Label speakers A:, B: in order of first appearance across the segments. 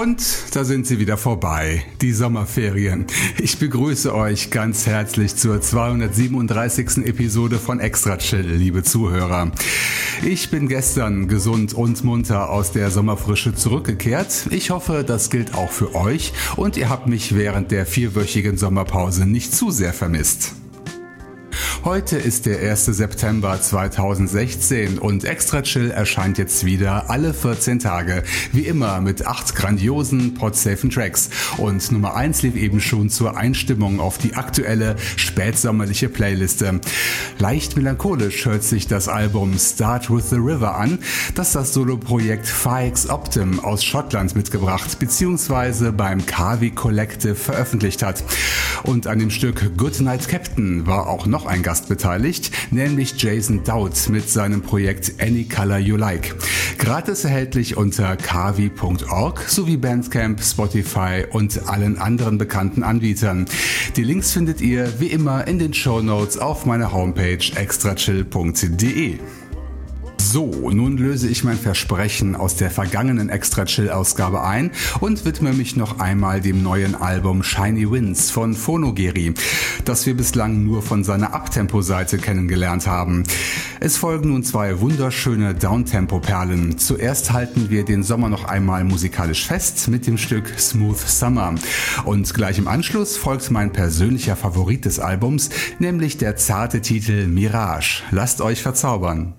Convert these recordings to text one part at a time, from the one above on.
A: Und da sind sie wieder vorbei, die Sommerferien. Ich begrüße euch ganz herzlich zur 237. Episode von Extra Chill, liebe Zuhörer. Ich bin gestern gesund und munter aus der Sommerfrische zurückgekehrt. Ich hoffe, das gilt auch für euch und ihr habt mich während der vierwöchigen Sommerpause nicht zu sehr vermisst. Heute ist der 1. September 2016 und Extra Chill erscheint jetzt wieder alle 14 Tage, wie immer mit acht grandiosen podsafen Tracks. Und Nummer 1 lief eben schon zur Einstimmung auf die aktuelle spätsommerliche Playliste. Leicht melancholisch hört sich das Album Start with the River an, das das Soloprojekt Faix Optim aus Schottland mitgebracht bzw. beim Kavi Collective veröffentlicht hat. Und an dem Stück Good Night Captain war auch noch ein Gast beteiligt, nämlich Jason Dowd mit seinem Projekt Any Color You Like. Gratis erhältlich unter kavi.org sowie Bandcamp, Spotify und allen anderen bekannten Anbietern. Die Links findet ihr wie immer in den Show Notes auf meiner Homepage extrachill.de. So, nun löse ich mein Versprechen aus der vergangenen Extra Chill Ausgabe ein und widme mich noch einmal dem neuen Album Shiny Winds von Phonogeri, das wir bislang nur von seiner Abtempo-Seite kennengelernt haben. Es folgen nun zwei wunderschöne Downtempo-Perlen. Zuerst halten wir den Sommer noch einmal musikalisch fest mit dem Stück Smooth Summer. Und gleich im Anschluss folgt mein persönlicher Favorit des Albums, nämlich der zarte Titel Mirage. Lasst euch verzaubern.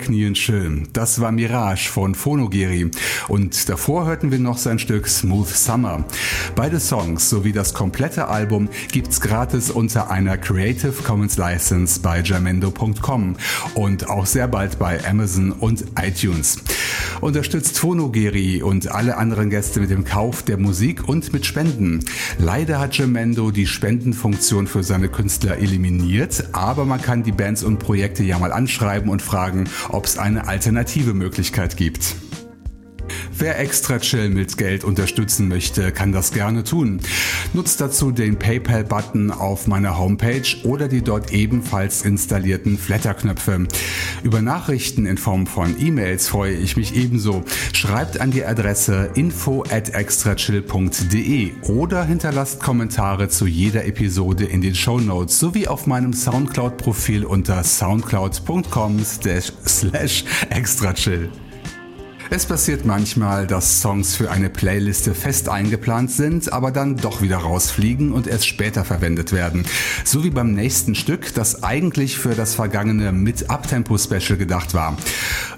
A: Niederknien schön. Das war Mirage von Phonogeri. Und davor hörten wir noch sein Stück Smooth Summer. Beide Songs sowie das komplette Album gibt's gratis unter einer Creative Commons License bei jamendo.com und auch sehr bald bei Amazon und iTunes. Unterstützt Phonogeri und alle anderen Gäste mit dem Kauf der Musik und mit Spenden. Leider hat Jamendo die Spendenfunktion für seine Künstler eliminiert, aber man kann die Bands und Projekte ja mal anschreiben und fragen, ob es eine alternative Möglichkeit gibt. Wer extra chill mit Geld unterstützen möchte, kann das gerne tun. Nutzt dazu den PayPal-Button auf meiner Homepage oder die dort ebenfalls installierten Flatter-Knöpfe. Über Nachrichten in Form von E-Mails freue ich mich ebenso. Schreibt an die Adresse info at extrachill.de oder hinterlasst Kommentare zu jeder Episode in den Show Notes sowie auf meinem Soundcloud-Profil unter soundcloud.com slash extrachill. Es passiert manchmal, dass Songs für eine Playliste fest eingeplant sind, aber dann doch wieder rausfliegen und erst später verwendet werden. So wie beim nächsten Stück, das eigentlich für das vergangene mit Uptempo Special gedacht war.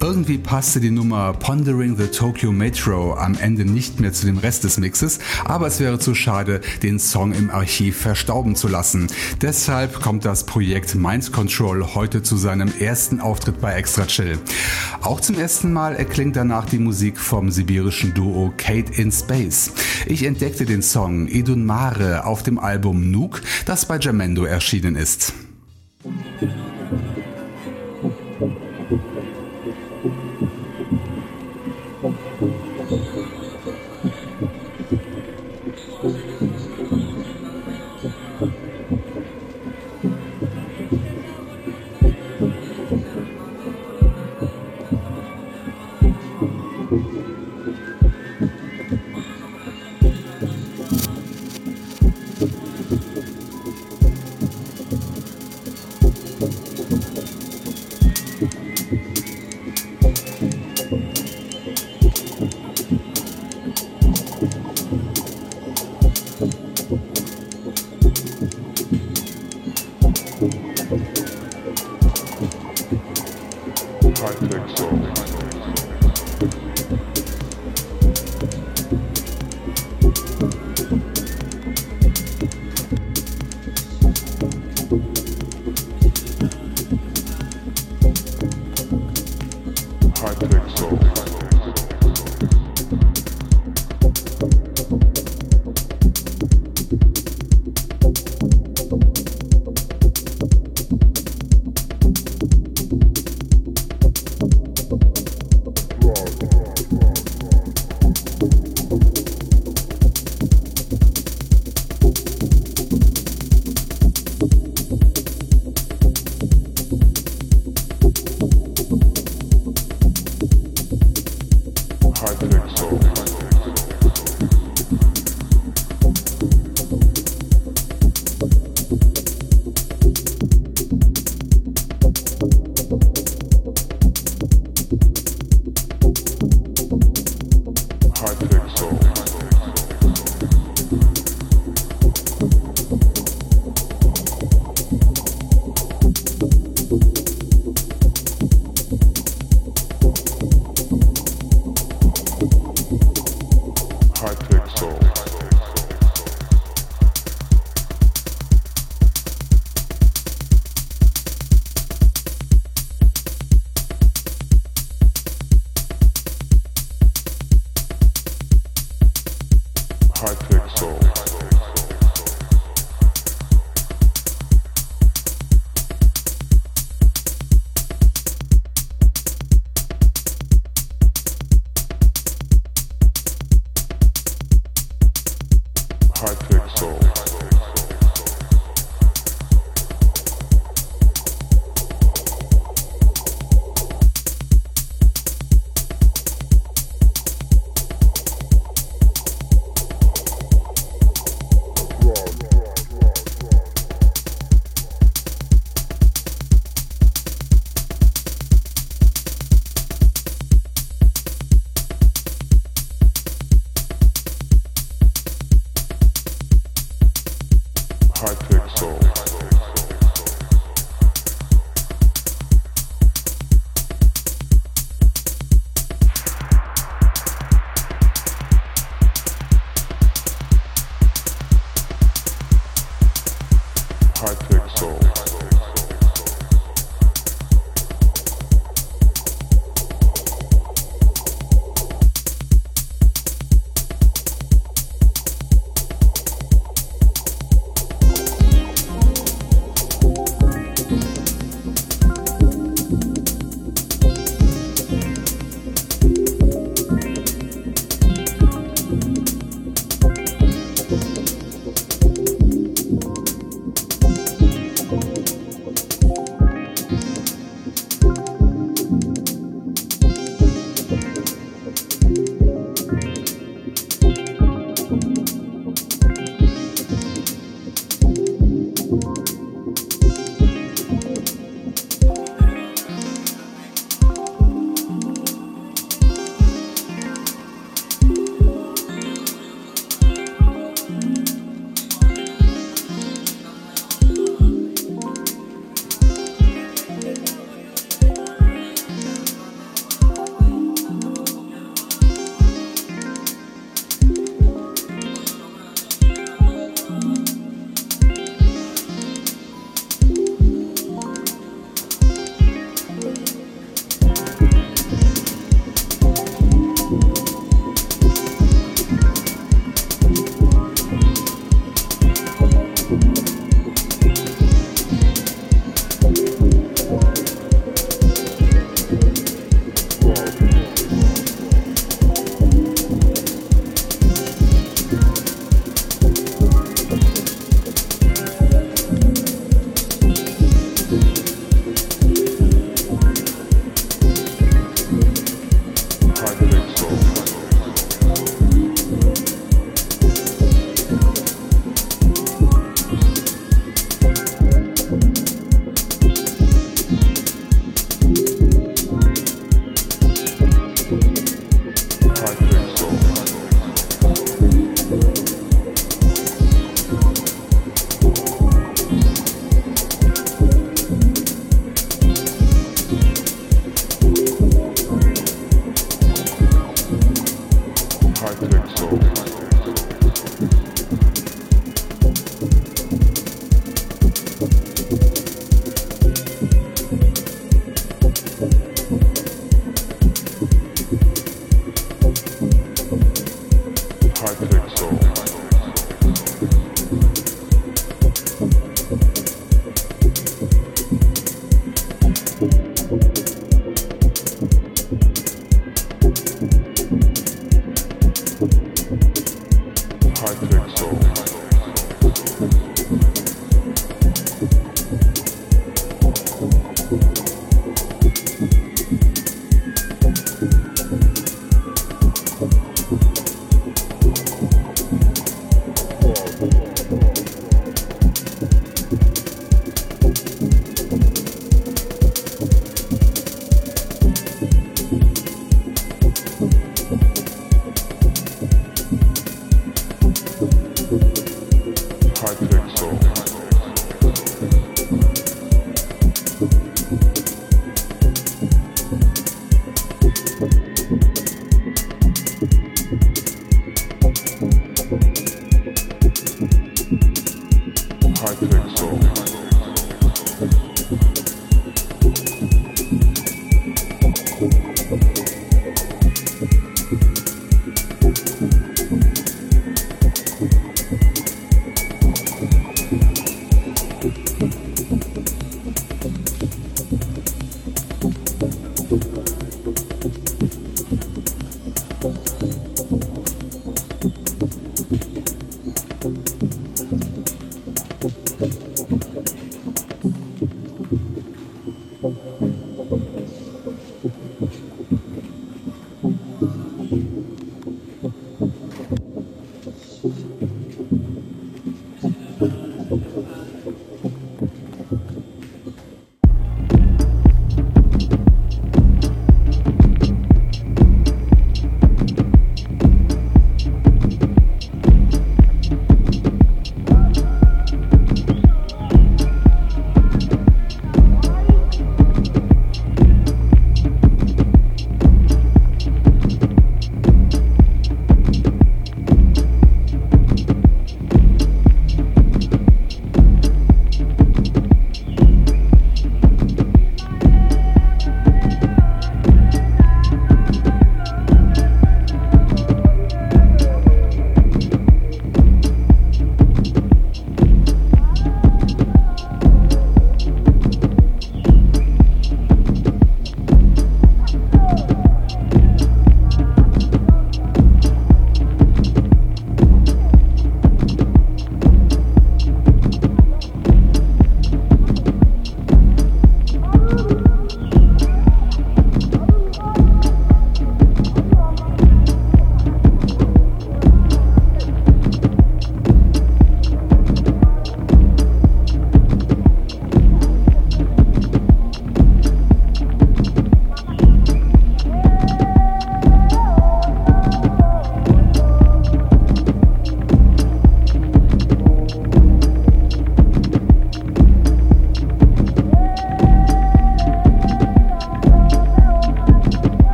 A: Irgendwie passte die Nummer Pondering the Tokyo Metro am Ende nicht mehr zu dem Rest des Mixes, aber es wäre zu schade, den Song im Archiv verstauben zu lassen. Deshalb kommt das Projekt Mind Control heute zu seinem ersten Auftritt bei Extra Chill. Auch zum ersten Mal erklingt danach danach die Musik vom sibirischen Duo Kate in Space. Ich entdeckte den Song Edun Mare auf dem Album Nuke, das bei Jamendo erschienen ist.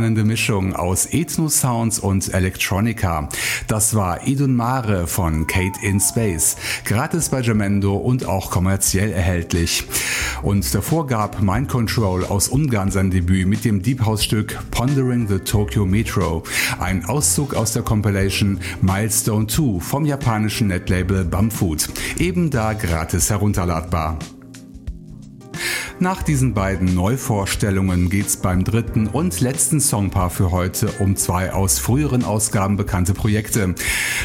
A: Spannende Mischung aus Ethno-Sounds und Electronica. Das war Idun Mare von Kate in Space, gratis bei Jamendo und auch kommerziell erhältlich. Und davor gab Mind Control aus Ungarn sein Debüt mit dem Deep House Stück Pondering the Tokyo Metro, ein Auszug aus der Compilation Milestone 2 vom japanischen Netlabel Bumfood, eben da gratis herunterladbar. Nach diesen beiden Neuvorstellungen geht's beim dritten und letzten Songpaar für heute um zwei aus früheren Ausgaben bekannte Projekte.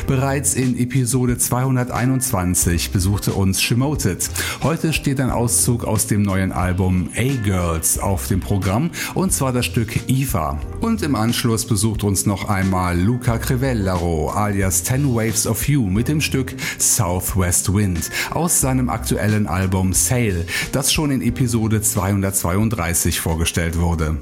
A: Bereits in Episode 221 besuchte uns Shimoted. Heute steht ein Auszug aus dem neuen Album A-Girls auf dem Programm und zwar das Stück Eva. Und im Anschluss besucht uns noch einmal Luca Crivellaro alias Ten Waves of You mit dem Stück Southwest Wind aus seinem aktuellen Album Sail, das schon in Episode Episode 232 vorgestellt wurde.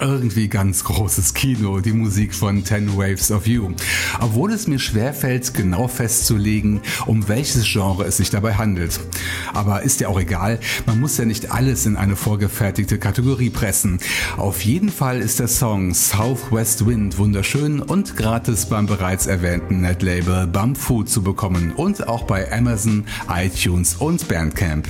A: Irgendwie ganz großes Kino, die Musik von Ten Waves of You. Obwohl es mir schwerfällt, genau festzulegen, um welches Genre es sich dabei handelt. Aber ist ja auch egal, man muss ja nicht alles in eine vorgefertigte Kategorie pressen. Auf jeden Fall ist der Song Southwest Wind wunderschön und gratis beim bereits erwähnten Netlabel Bump Food zu bekommen und auch bei Amazon, iTunes und Bandcamp.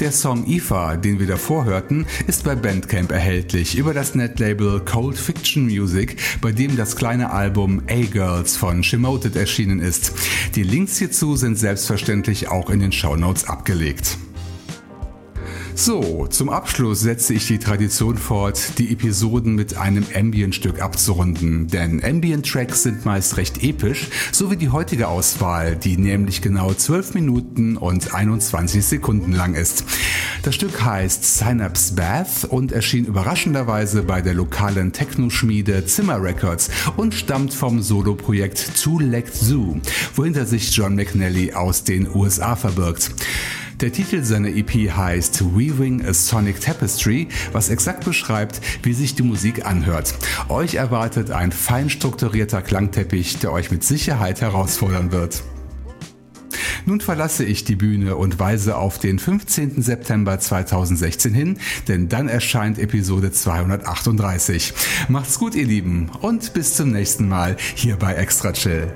A: Der Song IFA, den wir davor hörten, ist bei Bandcamp erhältlich über das Netlabel Cold Fiction Music, bei dem das kleine Album A-Girls von Shimoted erschienen ist. Die Links hierzu sind selbstverständlich auch in den Shownotes abgelegt. So, zum Abschluss setze ich die Tradition fort, die Episoden mit einem Ambient-Stück abzurunden, denn Ambient-Tracks sind meist recht episch, so wie die heutige Auswahl, die nämlich genau 12 Minuten und 21 Sekunden lang ist. Das Stück heißt Synapse Bath und erschien überraschenderweise bei der lokalen Techno-Schmiede Zimmer Records und stammt vom Soloprojekt Two Legged Zoo, wohinter sich John McNally aus den USA verbirgt. Der Titel seiner EP heißt Weaving a Sonic Tapestry, was exakt beschreibt, wie sich die Musik anhört. Euch erwartet ein fein strukturierter Klangteppich, der euch mit Sicherheit herausfordern wird. Nun verlasse ich die Bühne und weise auf den 15. September 2016 hin, denn dann erscheint Episode 238. Macht's gut, ihr Lieben, und bis zum nächsten Mal hier bei Extra Chill.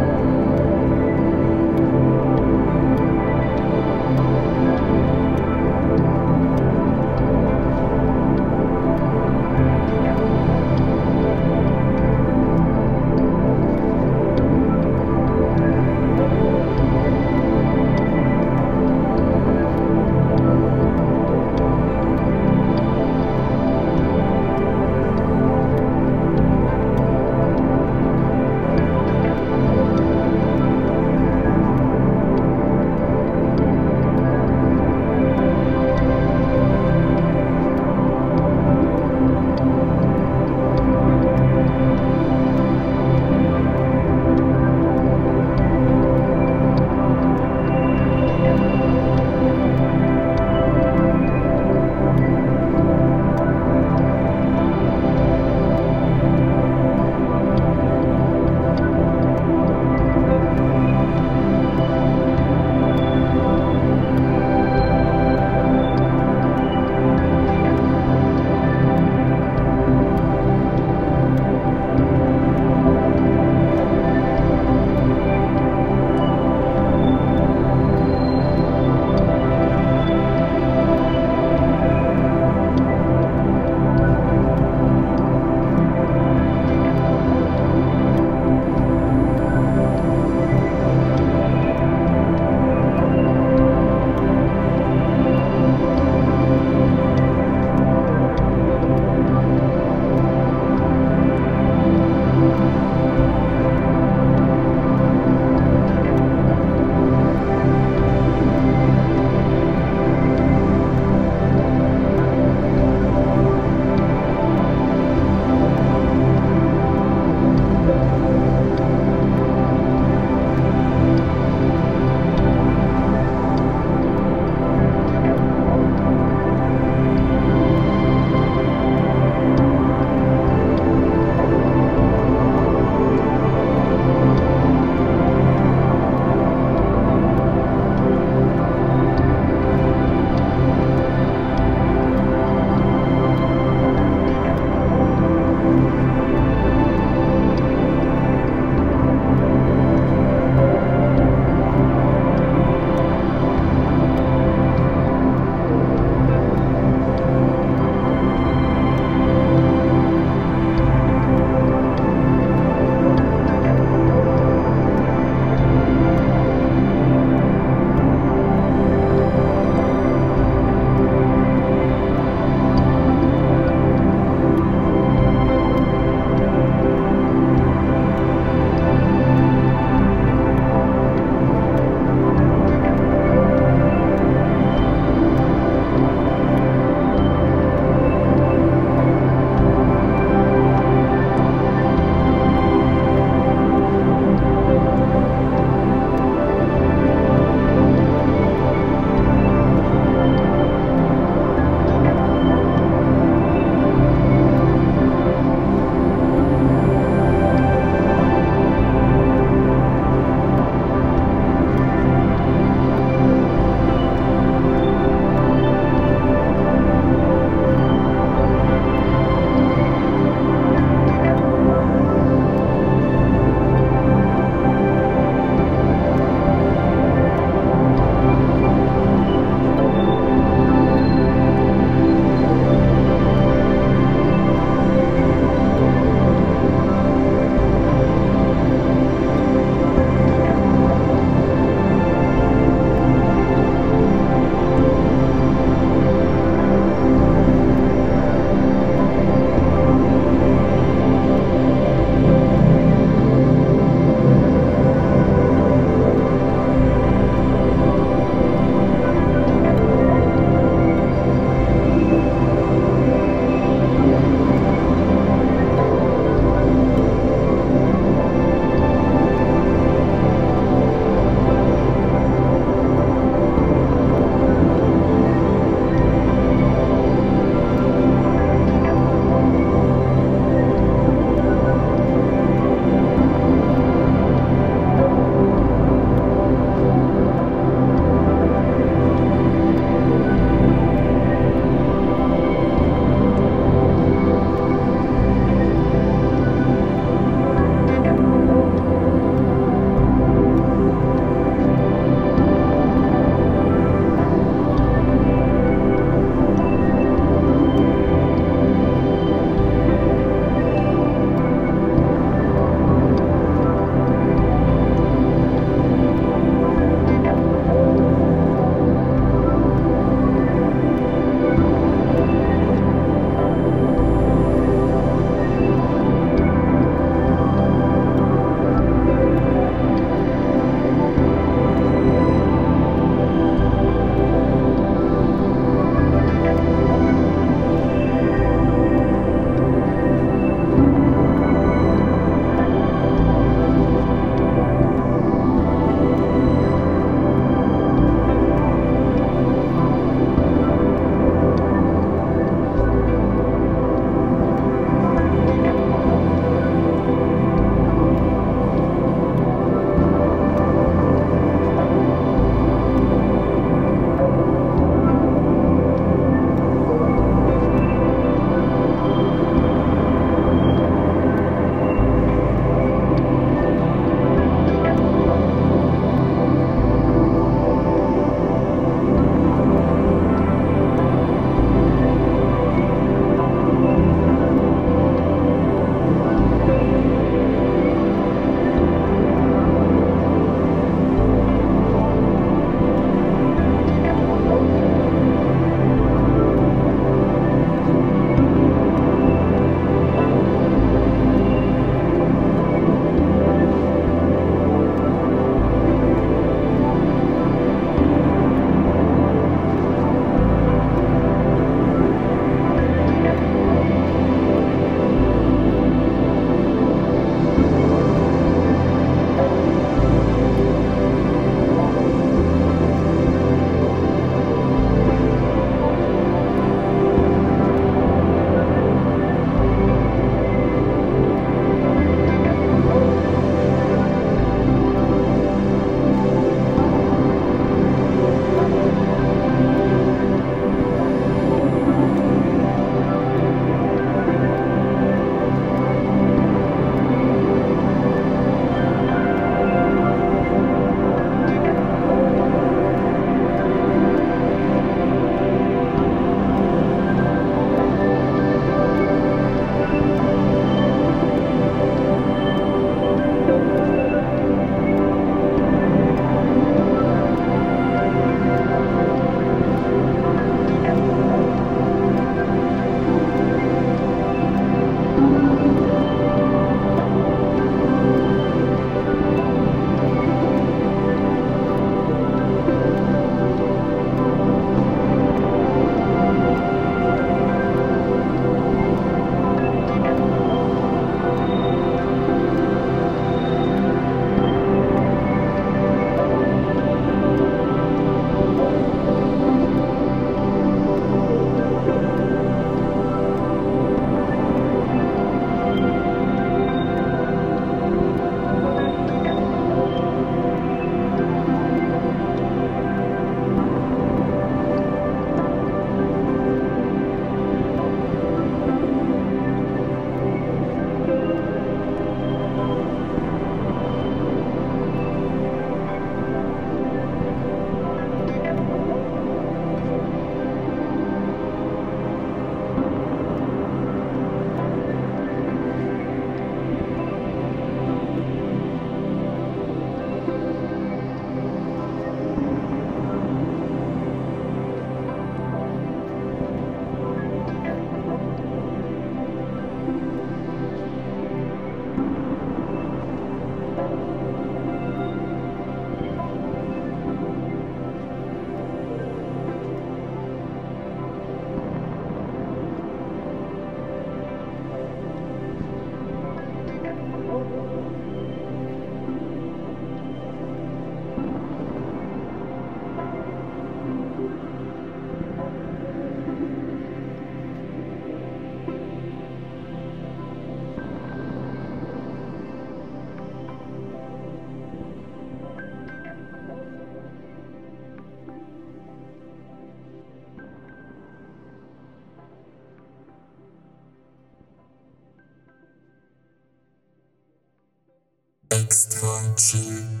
B: Extra chill.